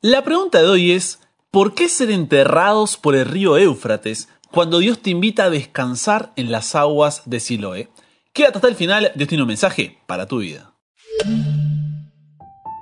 La pregunta de hoy es, ¿por qué ser enterrados por el río Éufrates cuando Dios te invita a descansar en las aguas de Siloé? Quédate hasta el final, Dios tiene un mensaje para tu vida.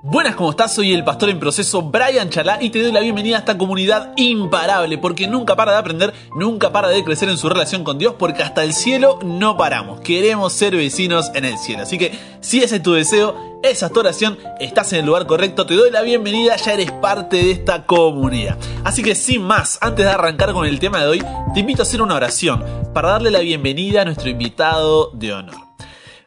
Buenas, ¿cómo estás? Soy el pastor en proceso Brian Chalá y te doy la bienvenida a esta comunidad imparable porque nunca para de aprender, nunca para de crecer en su relación con Dios porque hasta el cielo no paramos. Queremos ser vecinos en el cielo. Así que si ese es tu deseo, esa es tu oración, estás en el lugar correcto, te doy la bienvenida, ya eres parte de esta comunidad. Así que sin más, antes de arrancar con el tema de hoy, te invito a hacer una oración para darle la bienvenida a nuestro invitado de honor.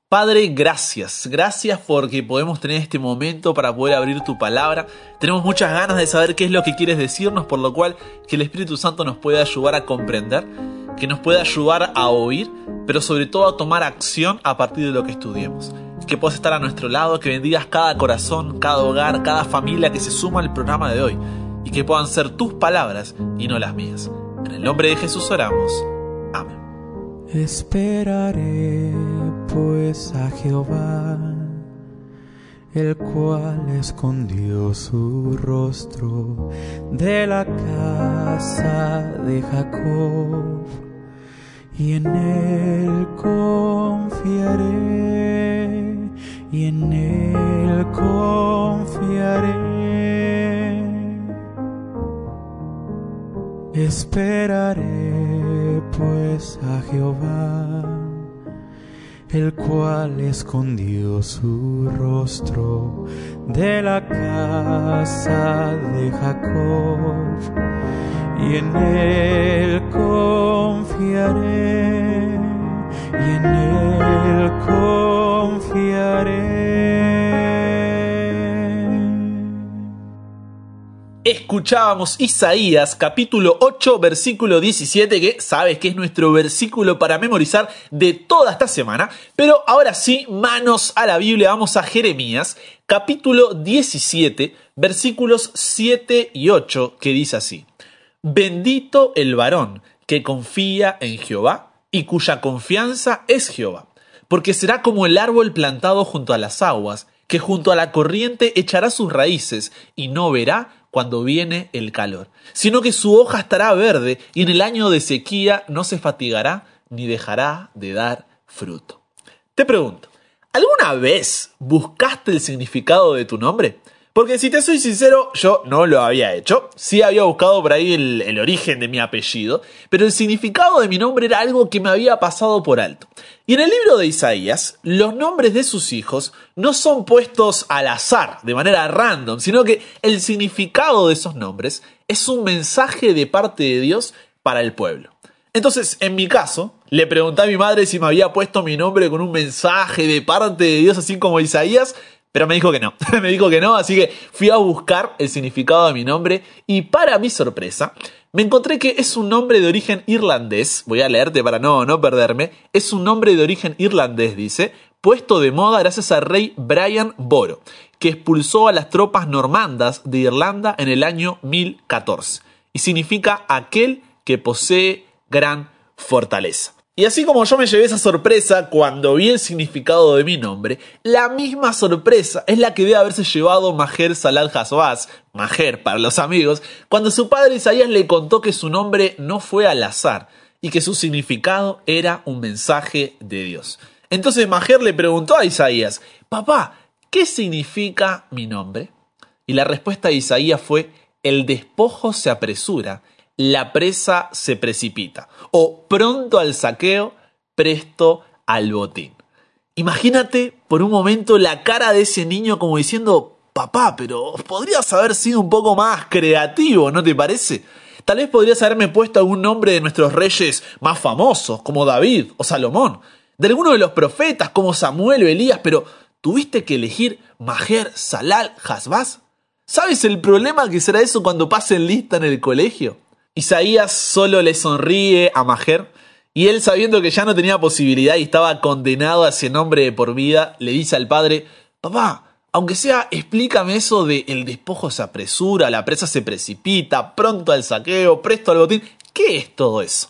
Padre, gracias. Gracias porque podemos tener este momento para poder abrir tu palabra. Tenemos muchas ganas de saber qué es lo que quieres decirnos, por lo cual que el Espíritu Santo nos pueda ayudar a comprender, que nos pueda ayudar a oír, pero sobre todo a tomar acción a partir de lo que estudiemos. Que puedas estar a nuestro lado, que bendigas cada corazón, cada hogar, cada familia que se suma al programa de hoy y que puedan ser tus palabras y no las mías. En el nombre de Jesús oramos. Amén. Esperaré pues a Jehová, el cual escondió su rostro de la casa de Jacob, y en él confiaré, y en él confiaré. Esperaré pues a Jehová, el cual escondió su rostro de la casa de Jacob, y en él confiaré, y en él confiaré. Escuchábamos Isaías capítulo 8 versículo 17 que sabes que es nuestro versículo para memorizar de toda esta semana, pero ahora sí, manos a la Biblia, vamos a Jeremías capítulo 17 versículos 7 y 8 que dice así, Bendito el varón que confía en Jehová y cuya confianza es Jehová, porque será como el árbol plantado junto a las aguas, que junto a la corriente echará sus raíces y no verá cuando viene el calor, sino que su hoja estará verde y en el año de sequía no se fatigará ni dejará de dar fruto. Te pregunto, ¿alguna vez buscaste el significado de tu nombre? Porque si te soy sincero, yo no lo había hecho. Sí había buscado por ahí el, el, origen de mi apellido, pero el significado de mi nombre era algo que me había pasado por alto. Y en el libro de Isaías, los nombres de sus hijos no son puestos al azar, de manera random, sino que el significado de esos nombres es un mensaje de parte de Dios para el pueblo. Entonces, en mi caso, le pregunté a mi madre si me había puesto mi nombre con un mensaje de parte de Dios, así como Isaías, pero me dijo que no, me dijo que no, así que fui a buscar el significado de mi nombre y para mi sorpresa me encontré que es un nombre de origen irlandés, voy a leerte para no, no perderme, es un nombre de origen irlandés, dice, puesto de moda gracias al rey Brian Boro, que expulsó a las tropas normandas de Irlanda en el año 1014, y significa aquel que posee gran fortaleza. Y así como yo me llevé esa sorpresa cuando vi el significado de mi nombre, la misma sorpresa es la que debe haberse llevado Maher Salal Hasbaz, Maher para los amigos, cuando su padre Isaías le contó que su nombre no fue al azar y que su significado era un mensaje de Dios. Entonces Maher le preguntó a Isaías, papá, ¿qué significa mi nombre? Y la respuesta de Isaías fue, el despojo se apresura la presa se precipita. O pronto al saqueo, presto al botín. Imagínate por un momento la cara de ese niño como diciendo, papá, pero podrías haber sido un poco más creativo, ¿no te parece? Tal vez podrías haberme puesto algún nombre de nuestros reyes más famosos, como David o Salomón, de alguno de los profetas, como Samuel o Elías, pero tuviste que elegir Maher Salal Hasbaz. ¿Sabes el problema que será eso cuando pasen lista en el colegio? Isaías solo le sonríe a Maher y él sabiendo que ya no tenía posibilidad y estaba condenado a ese nombre de por vida, le dice al padre, papá, aunque sea, explícame eso de el despojo se apresura, la presa se precipita, pronto al saqueo, presto al botín. ¿Qué es todo eso?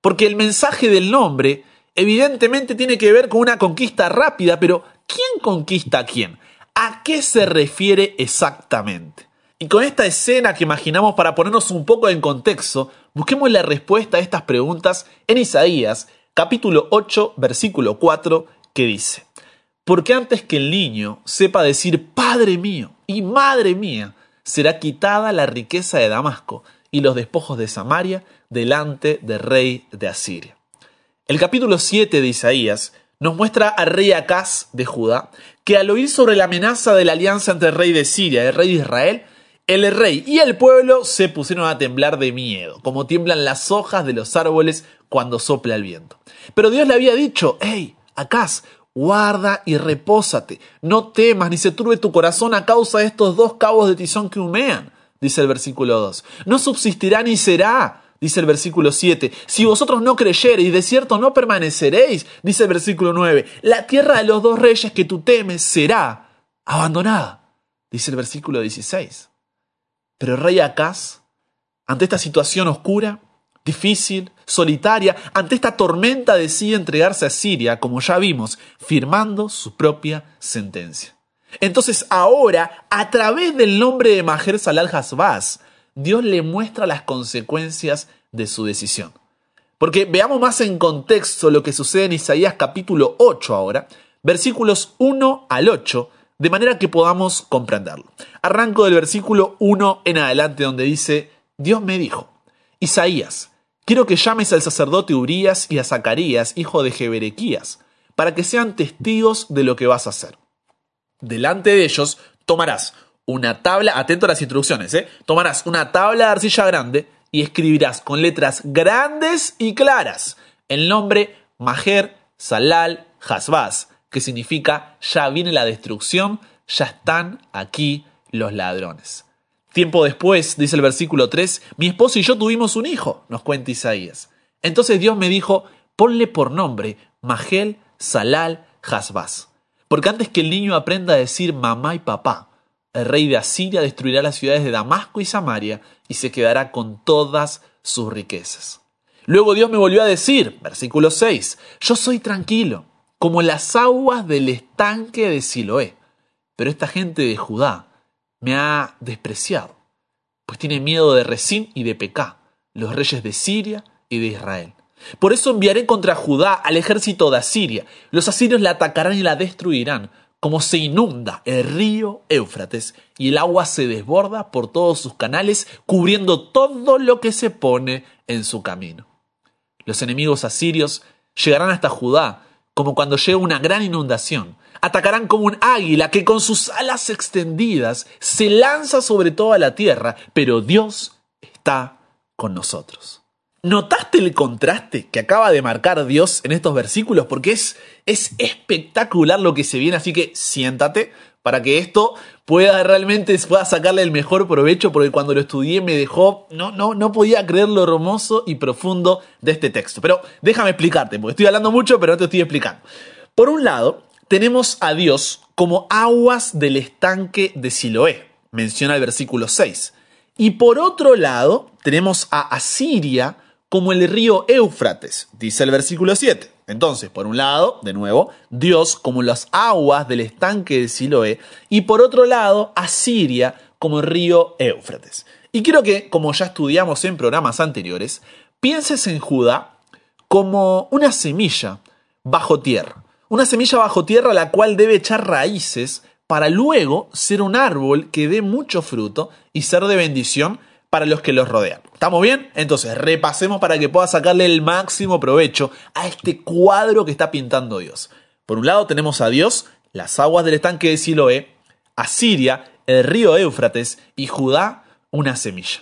Porque el mensaje del nombre evidentemente tiene que ver con una conquista rápida, pero ¿quién conquista a quién? ¿A qué se refiere exactamente? Y con esta escena que imaginamos para ponernos un poco en contexto, busquemos la respuesta a estas preguntas en Isaías, capítulo 8, versículo 4, que dice, Porque antes que el niño sepa decir Padre mío y Madre mía, será quitada la riqueza de Damasco y los despojos de Samaria delante del rey de Asiria. El capítulo 7 de Isaías nos muestra al rey Acaz de Judá, que al oír sobre la amenaza de la alianza entre el rey de Siria y el rey de Israel, el rey y el pueblo se pusieron a temblar de miedo, como tiemblan las hojas de los árboles cuando sopla el viento. Pero Dios le había dicho, hey, Acaz, guarda y repósate, no temas ni se turbe tu corazón a causa de estos dos cabos de tizón que humean, dice el versículo 2. No subsistirá ni será, dice el versículo 7. Si vosotros no creyereis, de cierto no permaneceréis, dice el versículo 9. La tierra de los dos reyes que tú temes será abandonada, dice el versículo 16. Pero el rey Acaz, ante esta situación oscura, difícil, solitaria, ante esta tormenta decide entregarse a Siria, como ya vimos, firmando su propia sentencia. Entonces ahora, a través del nombre de Majer Salal Hasbaz, Dios le muestra las consecuencias de su decisión. Porque veamos más en contexto lo que sucede en Isaías capítulo 8 ahora, versículos 1 al 8, de manera que podamos comprenderlo. Arranco del versículo 1 en adelante donde dice, Dios me dijo, Isaías, quiero que llames al sacerdote Urías y a Zacarías, hijo de Jeberequías, para que sean testigos de lo que vas a hacer. Delante de ellos tomarás una tabla, atento a las instrucciones, ¿eh? tomarás una tabla de arcilla grande y escribirás con letras grandes y claras el nombre Majer Salal Hasbaz, significa ya viene la destrucción, ya están aquí los ladrones. Tiempo después, dice el versículo 3, mi esposo y yo tuvimos un hijo, nos cuenta Isaías. Entonces Dios me dijo, ponle por nombre Magel Salal Hasbaz. Porque antes que el niño aprenda a decir mamá y papá, el rey de Asiria destruirá las ciudades de Damasco y Samaria y se quedará con todas sus riquezas. Luego Dios me volvió a decir, versículo 6, yo soy tranquilo, como las aguas del estanque de Siloé, pero esta gente de Judá me ha despreciado, pues tiene miedo de Resín y de Pecá, los reyes de Siria y de Israel. Por eso enviaré contra Judá al ejército de Asiria. Los asirios la atacarán y la destruirán, como se inunda el río Éufrates y el agua se desborda por todos sus canales, cubriendo todo lo que se pone en su camino. Los enemigos asirios llegarán hasta Judá, como cuando llega una gran inundación. Atacarán como un águila que con sus alas extendidas se lanza sobre toda la tierra, pero Dios está con nosotros. ¿Notaste el contraste que acaba de marcar Dios en estos versículos? Porque es, es espectacular lo que se viene, así que siéntate para que esto pueda realmente pueda sacarle el mejor provecho, porque cuando lo estudié me dejó, no, no, no podía creer lo hermoso y profundo de este texto. Pero déjame explicarte, porque estoy hablando mucho, pero no te estoy explicando. Por un lado, tenemos a Dios como aguas del estanque de Siloé, menciona el versículo 6. Y por otro lado, tenemos a Asiria como el río Éufrates, dice el versículo 7. Entonces, por un lado, de nuevo, Dios como las aguas del estanque de Siloé, y por otro lado, Asiria como el río Éufrates. Y quiero que, como ya estudiamos en programas anteriores, pienses en Judá como una semilla bajo tierra. Una semilla bajo tierra la cual debe echar raíces para luego ser un árbol que dé mucho fruto y ser de bendición para los que los rodean. ¿Estamos bien? Entonces, repasemos para que puedas sacarle el máximo provecho a este cuadro que está pintando Dios. Por un lado tenemos a Dios, las aguas del estanque de Siloé, a Siria, el río Éufrates y Judá, una semilla.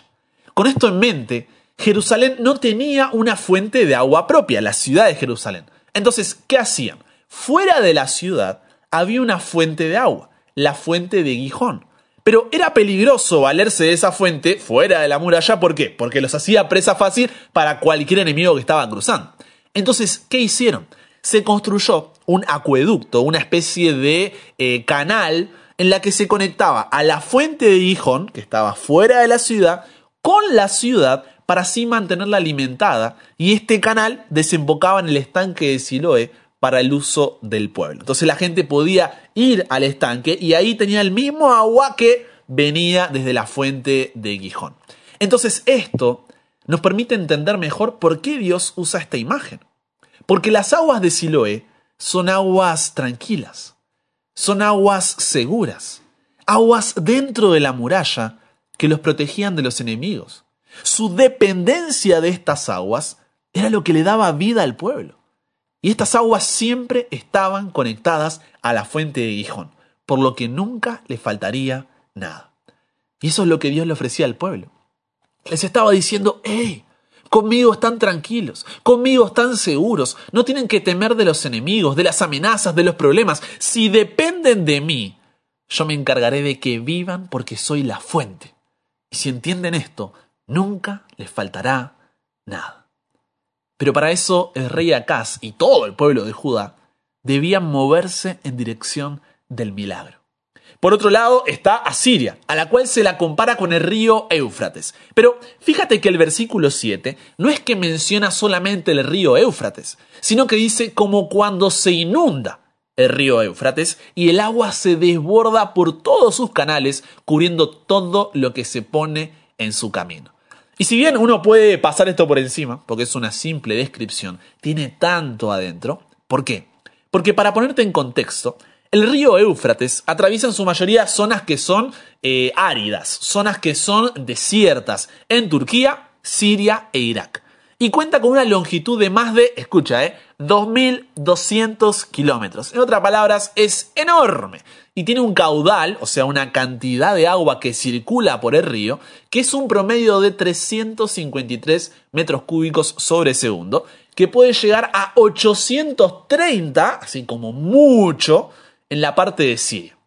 Con esto en mente, Jerusalén no tenía una fuente de agua propia, la ciudad de Jerusalén. Entonces, ¿qué hacían? Fuera de la ciudad había una fuente de agua, la fuente de Gijón. Pero era peligroso valerse de esa fuente fuera de la muralla. ¿Por qué? Porque los hacía presa fácil para cualquier enemigo que estaban cruzando. Entonces, ¿qué hicieron? Se construyó un acueducto, una especie de eh, canal en la que se conectaba a la fuente de Gijón, que estaba fuera de la ciudad, con la ciudad para así mantenerla alimentada. Y este canal desembocaba en el estanque de Siloé, para el uso del pueblo. Entonces la gente podía ir al estanque y ahí tenía el mismo agua que venía desde la fuente de Gijón. Entonces esto nos permite entender mejor por qué Dios usa esta imagen. Porque las aguas de Siloé son aguas tranquilas, son aguas seguras, aguas dentro de la muralla que los protegían de los enemigos. Su dependencia de estas aguas era lo que le daba vida al pueblo. Y estas aguas siempre estaban conectadas a la fuente de Gijón, por lo que nunca le faltaría nada. Y eso es lo que Dios le ofrecía al pueblo. Les estaba diciendo, hey, conmigo están tranquilos, conmigo están seguros, no tienen que temer de los enemigos, de las amenazas, de los problemas. Si dependen de mí, yo me encargaré de que vivan porque soy la fuente. Y si entienden esto, nunca les faltará nada. Pero para eso el rey Acaz y todo el pueblo de Judá debían moverse en dirección del milagro. Por otro lado está Asiria, a la cual se la compara con el río Éufrates. Pero fíjate que el versículo 7 no es que menciona solamente el río Éufrates, sino que dice como cuando se inunda el río Éufrates y el agua se desborda por todos sus canales, cubriendo todo lo que se pone en su camino. Y si bien uno puede pasar esto por encima, porque es una simple descripción, tiene tanto adentro. ¿Por qué? Porque para ponerte en contexto, el río Éufrates atraviesa en su mayoría zonas que son eh, áridas, zonas que son desiertas en Turquía, Siria e Irak. Y cuenta con una longitud de más de, escucha, eh, 2.200 kilómetros. En otras palabras, es enorme. Y tiene un caudal, o sea, una cantidad de agua que circula por el río, que es un promedio de 353 metros cúbicos sobre segundo, que puede llegar a 830, así como mucho, en la parte de Siria.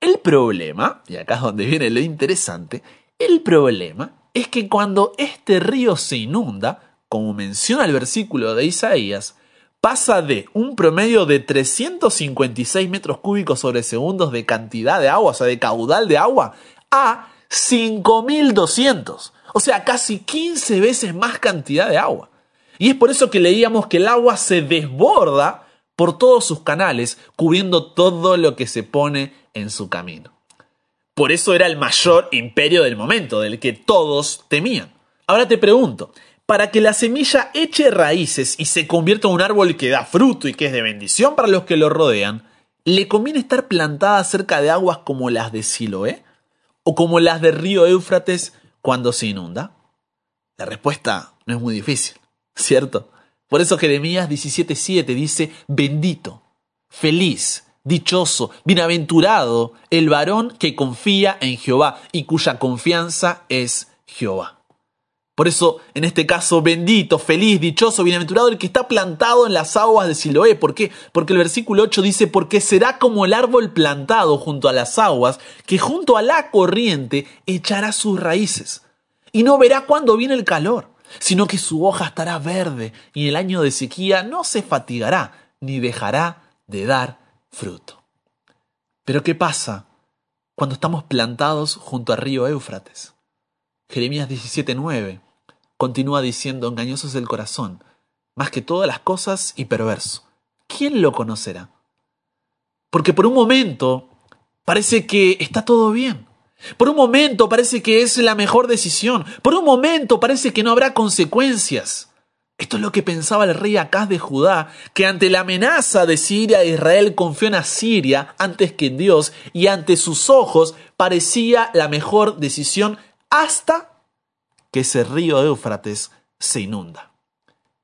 El problema, y acá es donde viene lo interesante, el problema es que cuando este río se inunda, como menciona el versículo de Isaías, pasa de un promedio de 356 metros cúbicos sobre segundos de cantidad de agua, o sea, de caudal de agua, a 5200. O sea, casi 15 veces más cantidad de agua. Y es por eso que leíamos que el agua se desborda por todos sus canales, cubriendo todo lo que se pone en su camino. Por eso era el mayor imperio del momento, del que todos temían. Ahora te pregunto, para que la semilla eche raíces y se convierta en un árbol que da fruto y que es de bendición para los que lo rodean, ¿le conviene estar plantada cerca de aguas como las de Siloé? ¿O como las del río Éufrates cuando se inunda? La respuesta no es muy difícil, ¿cierto? Por eso Jeremías 17:7 dice, bendito, feliz, dichoso, bienaventurado el varón que confía en Jehová y cuya confianza es Jehová. Por eso, en este caso, bendito, feliz, dichoso, bienaventurado el que está plantado en las aguas de Siloé. ¿Por qué? Porque el versículo 8 dice, porque será como el árbol plantado junto a las aguas, que junto a la corriente echará sus raíces. Y no verá cuándo viene el calor sino que su hoja estará verde y en el año de sequía no se fatigará ni dejará de dar fruto. Pero ¿qué pasa cuando estamos plantados junto al río Éufrates? Jeremías 17:9 continúa diciendo, engañoso es el corazón, más que todas las cosas y perverso. ¿Quién lo conocerá? Porque por un momento parece que está todo bien. Por un momento parece que es la mejor decisión. Por un momento parece que no habrá consecuencias. Esto es lo que pensaba el rey Acaz de Judá, que ante la amenaza de Siria Israel confió en Asiria antes que en Dios y ante sus ojos parecía la mejor decisión hasta que ese río Éufrates se inunda.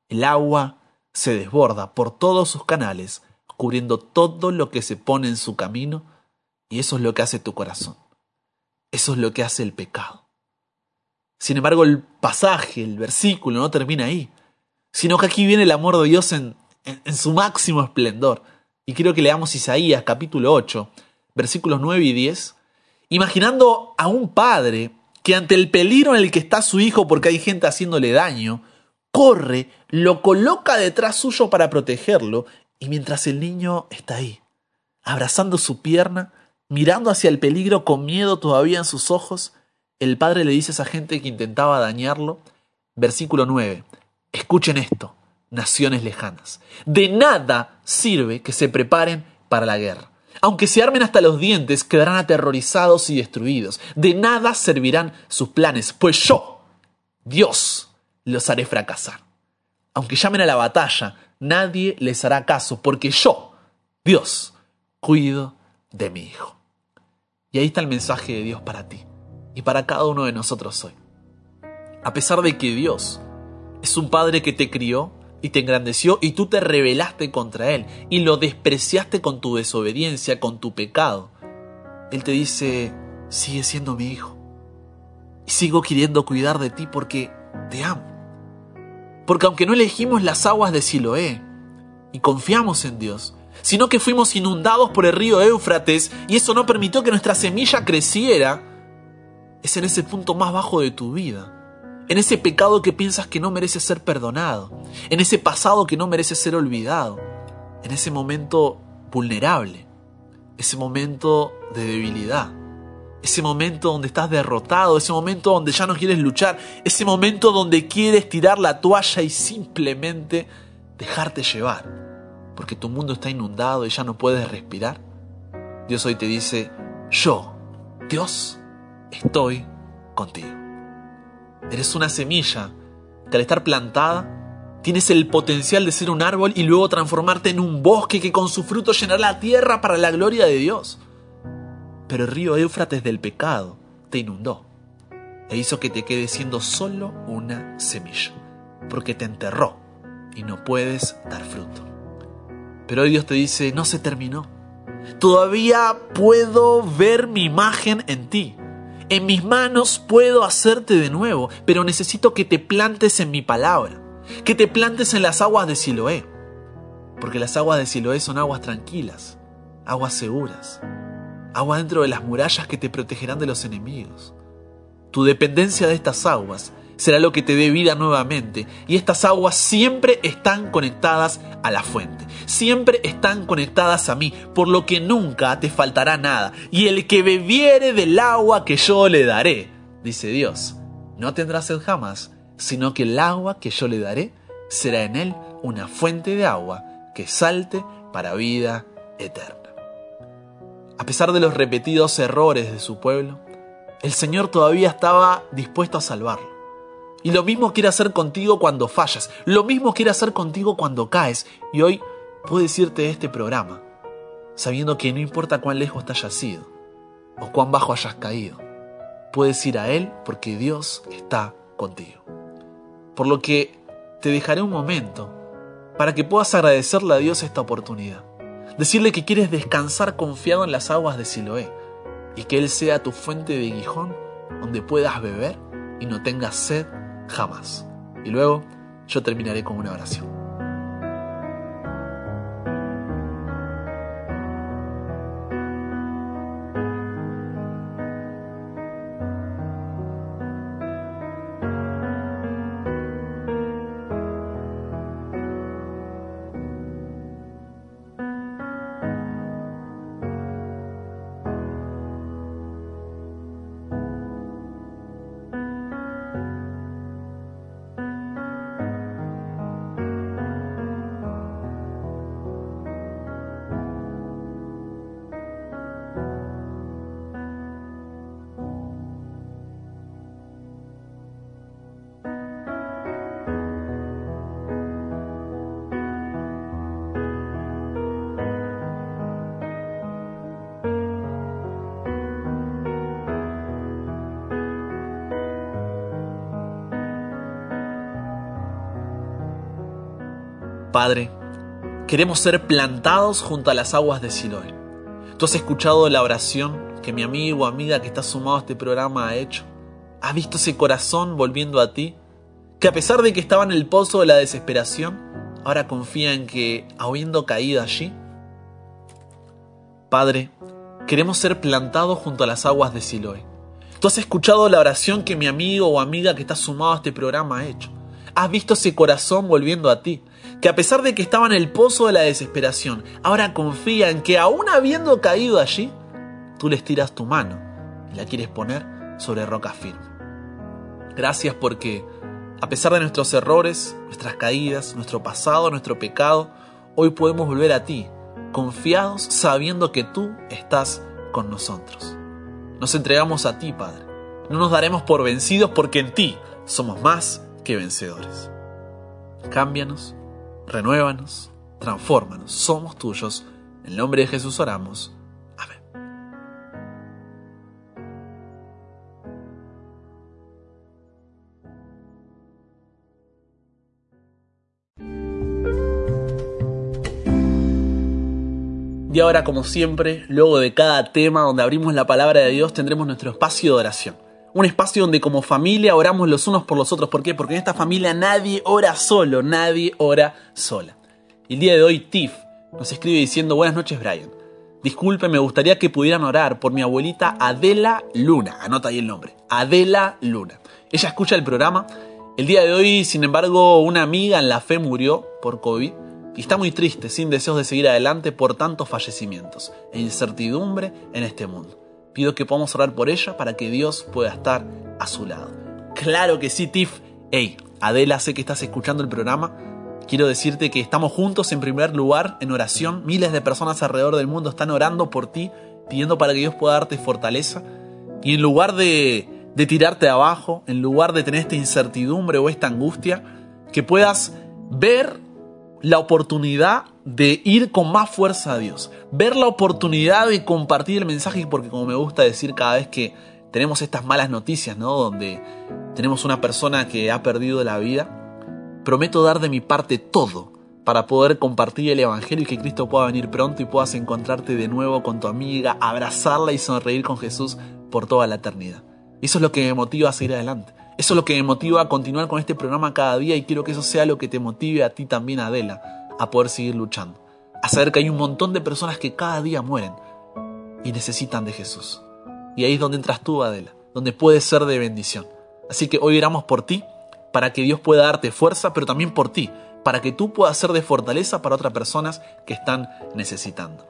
El agua se desborda por todos sus canales, cubriendo todo lo que se pone en su camino, y eso es lo que hace tu corazón. Eso es lo que hace el pecado. Sin embargo, el pasaje, el versículo no termina ahí, sino que aquí viene el amor de Dios en, su máximo esplendor. Y quiero que leamos Isaías capítulo 8, versículos 9 y 10, imaginando a un padre que ante el peligro en el que está su hijo porque hay gente haciéndole daño, corre, lo coloca detrás suyo para protegerlo, y mientras el niño está ahí, abrazando su pierna, mirando hacia el peligro con miedo todavía en sus ojos, el padre le dice a esa gente que intentaba dañarlo, versículo 9, escuchen esto, naciones lejanas, de nada sirve que se preparen para la guerra, Aunque se armen hasta los dientes, quedarán aterrorizados y destruidos. De nada servirán sus planes, pues yo, Dios, los haré fracasar. Aunque llamen a la batalla, nadie les hará caso, porque yo, Dios, cuido de mi hijo. Y ahí está el mensaje de Dios para ti y para cada uno de nosotros hoy. A pesar de que Dios es un Padre que te crió y te engrandeció y tú te rebelaste contra Él y lo despreciaste con tu desobediencia, con tu pecado, Él te dice, sigue siendo mi hijo. Y sigo queriendo cuidar de ti porque te amo. Porque aunque no elegimos las aguas de Siloé y confiamos en Dios, sino que fuimos inundados por el río Éufrates y eso no permitió que nuestra semilla creciera, es en ese punto más bajo de tu vida, en ese pecado que piensas que no merece ser perdonado, en ese pasado que no merece ser olvidado, en ese momento vulnerable, ese momento de debilidad, ese momento donde estás derrotado, ese momento donde ya no quieres luchar, ese momento donde quieres tirar la toalla y simplemente dejarte llevar porque tu mundo está inundado y ya no puedes respirar? Dios hoy te dice, yo, Dios, estoy contigo. Eres una semilla que al estar plantada tienes el potencial de ser un árbol y luego transformarte en un bosque que con su fruto llenará la tierra para la gloria de Dios. Pero el río Éufrates del pecado te inundó e hizo que te quedes siendo solo una semilla, porque te enterró y no puedes dar fruto. Pero hoy Dios te dice, no se terminó. Todavía puedo ver mi imagen en ti. En mis manos puedo hacerte de nuevo, pero necesito que te plantes en mi palabra, que te plantes en las aguas de Siloé. Porque las aguas de Siloé son aguas tranquilas, aguas seguras, aguas dentro de las murallas que te protegerán de los enemigos. Tu dependencia de estas aguas será lo que te dé vida nuevamente. Y estas aguas siempre están conectadas a la fuente, siempre están conectadas a mí, por lo que nunca te faltará nada. Y el que bebiere del agua que yo le daré, dice Dios, no tendrá sed jamás, sino que el agua que yo le daré será en él una fuente de agua que salte para vida eterna. A pesar de los repetidos errores de su pueblo, el Señor todavía estaba dispuesto a salvarlo. Y lo mismo quiere hacer contigo cuando fallas. Lo mismo quiere hacer contigo cuando caes. Y hoy puedo decirte este programa, sabiendo que no importa cuán lejos te hayas ido o cuán bajo hayas caído, puedes ir a Él porque Dios está contigo. Por lo que te dejaré un momento para que puedas agradecerle a Dios esta oportunidad. Decirle que quieres descansar confiado en las aguas de Siloé y que Él sea tu fuente de guijón donde puedas beber y no tengas sed jamás. Y luego yo terminaré con una oración. Padre, queremos ser plantados junto a las aguas de Siloé. Tú has escuchado la oración que mi amigo o amiga que está sumado a este programa ha hecho. ¿Has visto ese corazón volviendo a ti? Que a pesar de que estaba en el pozo de la desesperación, ahora confía en que, habiendo caído allí, Padre, queremos ser plantados junto a las aguas de Siloé. Tú has escuchado la oración que mi amigo o amiga que está sumado a este programa ha hecho. Has visto ese corazón volviendo a ti que a pesar de que estaba en el pozo de la desesperación, ahora confía en que aún habiendo caído allí, tú les tiras tu mano y la quieres poner sobre roca firme. Gracias porque, a pesar de nuestros errores, nuestras caídas, nuestro pasado, nuestro pecado, hoy podemos volver a ti confiados sabiendo que tú estás con nosotros. Nos entregamos a ti, Padre. No nos daremos por vencidos porque en ti somos más que vencedores. Cámbianos, renuévanos, transfórmanos. Somos tuyos. En el nombre de Jesús oramos. Amén. Y ahora, como siempre, luego de cada tema donde abrimos la palabra de Dios, tendremos nuestro espacio de oración. Un espacio donde como familia oramos los unos por los otros. ¿Por qué? Porque en esta familia nadie ora solo, nadie ora sola. El día de hoy, Tiff nos escribe diciendo, buenas noches Brian. Disculpe, me gustaría que pudieran orar por mi abuelita Adela Luna. Anota ahí el nombre. Adela Luna. Ella escucha el programa. El día de hoy, sin embargo, una amiga en la fe murió por COVID y está muy triste, sin deseos de seguir adelante por tantos fallecimientos e incertidumbre en este mundo. Pido que podamos orar por ella para que Dios pueda estar a su lado. Claro que sí, Tiff. Hey, Adela, sé que estás escuchando el programa. Quiero decirte que estamos juntos en primer lugar en oración. Miles de personas alrededor del mundo están orando por ti, pidiendo para que Dios pueda darte fortaleza. Y en lugar de, de tirarte abajo, en lugar de tener esta incertidumbre o esta angustia, que puedas ver la oportunidad de ir con más fuerza a Dios, ver la oportunidad de compartir el mensaje, porque como me gusta decir cada vez que tenemos estas malas noticias, ¿no? Donde tenemos una persona que ha perdido la vida, prometo dar de mi parte todo para poder compartir el Evangelio y que Cristo pueda venir pronto y puedas encontrarte de nuevo con tu amiga, abrazarla y sonreír con Jesús por toda la eternidad. Eso es lo que me motiva a seguir adelante. Eso es lo que me motiva a continuar con este programa cada día y quiero que eso sea lo que te motive a ti también, Adela, a poder seguir luchando. A saber que hay un montón de personas que cada día mueren y necesitan de Jesús. Y ahí es donde entras tú, Adela, donde puedes ser de bendición. Así que hoy oramos por ti, para que Dios pueda darte fuerza, pero también por ti, para que tú puedas ser de fortaleza para otras personas que están necesitando.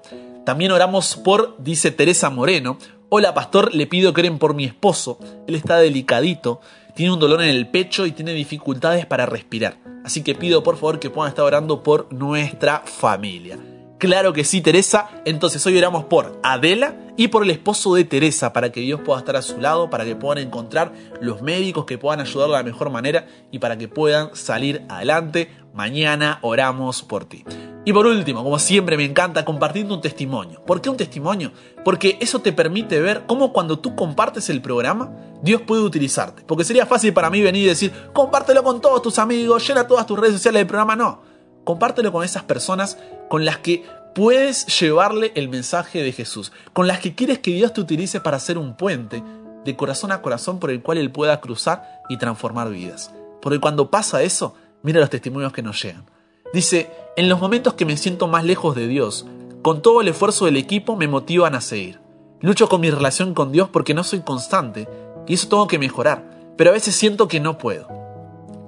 También oramos por, dice Teresa Moreno, hola pastor, le pido que oren por mi esposo, él está delicadito, tiene un dolor en el pecho y tiene dificultades para respirar. Así que pido por favor que puedan estar orando por nuestra familia. Claro que sí, Teresa. Entonces hoy oramos por Adela y por el esposo de Teresa para que Dios pueda estar a su lado, para que puedan encontrar los médicos que puedan ayudarla de la mejor manera y para que puedan salir adelante. Mañana oramos por ti. Y por último, como siempre me encanta compartiendo un testimonio. ¿Por qué un testimonio? Porque eso te permite ver cómo cuando tú compartes el programa, Dios puede utilizarte. Porque sería fácil para mí venir y decir, compártelo con todos tus amigos, llena todas tus redes sociales del programa. No, compártelo con esas personas con las que puedes llevarle el mensaje de Jesús, con las que quieres que Dios te utilice para hacer un puente de corazón a corazón por el cual Él pueda cruzar y transformar vidas. Porque cuando pasa eso, mira los testimonios que nos llegan. Dice, en los momentos que me siento más lejos de Dios, con todo el esfuerzo del equipo me motivan a seguir. Lucho con mi relación con Dios porque no soy constante y eso tengo que mejorar, pero a veces siento que no puedo.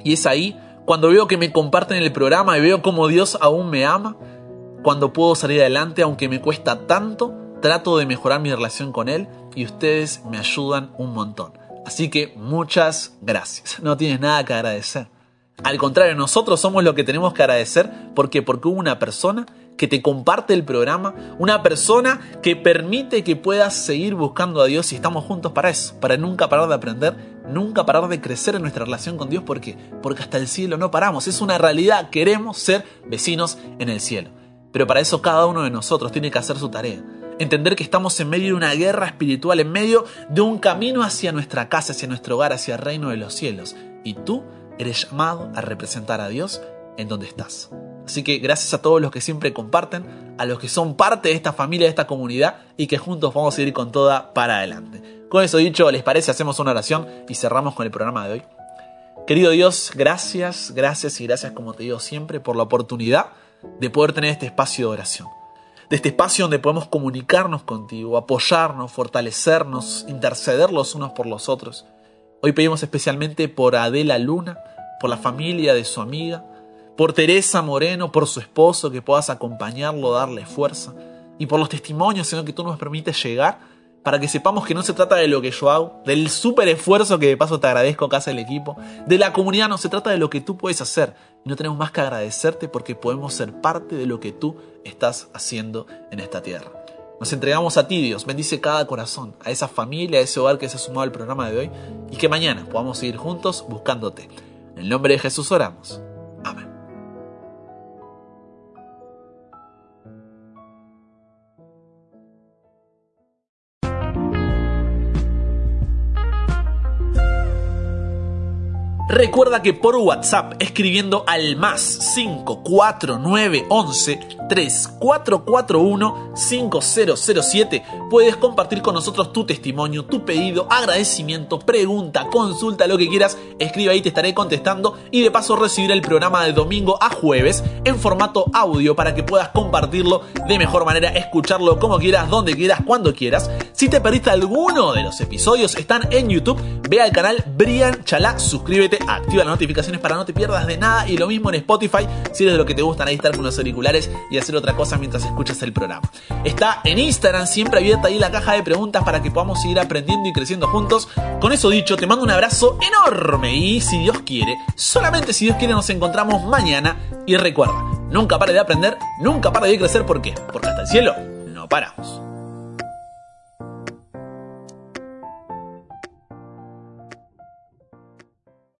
Y es ahí cuando veo que me comparten el programa y veo cómo Dios aún me ama, cuando puedo salir adelante aunque me cuesta tanto, trato de mejorar mi relación con Él y ustedes me ayudan un montón. Así que muchas gracias. No tienes nada que agradecer. Al contrario, nosotros somos lo que tenemos que agradecer porque porque hubo una persona que te comparte el programa, una persona que permite que puedas seguir buscando a Dios y estamos juntos para eso, para nunca parar de aprender, nunca parar de crecer en nuestra relación con Dios porque porque hasta el cielo no paramos, es una realidad, queremos ser vecinos en el cielo. Pero para eso cada uno de nosotros tiene que hacer su tarea. Entender que estamos en medio de una guerra espiritual, en medio de un camino hacia nuestra casa, hacia nuestro hogar, hacia el reino de los cielos. Y tú eres llamado a representar a Dios en donde estás. Así que gracias a todos los que siempre comparten, a los que son parte de esta familia, de esta comunidad y que juntos vamos a ir con toda para adelante. Con eso dicho, ¿les parece? Hacemos una oración y cerramos con el programa de hoy. Querido Dios, gracias, gracias y gracias como te digo siempre por la oportunidad de poder tener este espacio de oración. De este espacio donde podemos comunicarnos contigo, apoyarnos, fortalecernos, interceder los unos por los otros. Hoy pedimos especialmente por Adela Luna, por la familia de su amiga, por Teresa Moreno, por su esposo, que puedas acompañarlo, darle fuerza, y por los testimonios, Señor, que tú nos permites llegar para que sepamos que no se trata de lo que yo hago, del súper esfuerzo que de paso te agradezco que hace el equipo, de la comunidad, no se trata de lo que tú puedes hacer. Y no tenemos más que agradecerte porque podemos ser parte de lo que tú estás haciendo en esta tierra. Nos entregamos a ti, Dios. Bendice cada corazón, a esa familia, a ese hogar que se ha sumado al programa de hoy y que mañana podamos seguir juntos buscándote. En el nombre de Jesús oramos. Amén. Recuerda que por WhatsApp escribiendo al más 54911 3441 5007 puedes compartir con nosotros tu testimonio, tu pedido, agradecimiento, pregunta, consulta, lo que quieras. Escribe ahí, te estaré contestando y de paso recibir el programa de domingo a jueves en formato audio para que puedas compartirlo de mejor manera, escucharlo como quieras, donde quieras, cuando quieras. Si te perdiste alguno de los episodios, están en YouTube. Ve al canal Brian Chalá, suscríbete activa las notificaciones para no te pierdas de nada y lo mismo en Spotify si eres de lo que te gustan ahí estar con los auriculares y hacer otra cosa mientras escuchas el programa. Está en Instagram siempre abierta ahí la caja de preguntas para que podamos seguir aprendiendo y creciendo juntos. Con eso dicho, te mando un abrazo enorme y si Dios quiere, solamente si Dios quiere nos encontramos mañana y recuerda, nunca pare de aprender, nunca pare de crecer, ¿por qué? Porque hasta el cielo no paramos.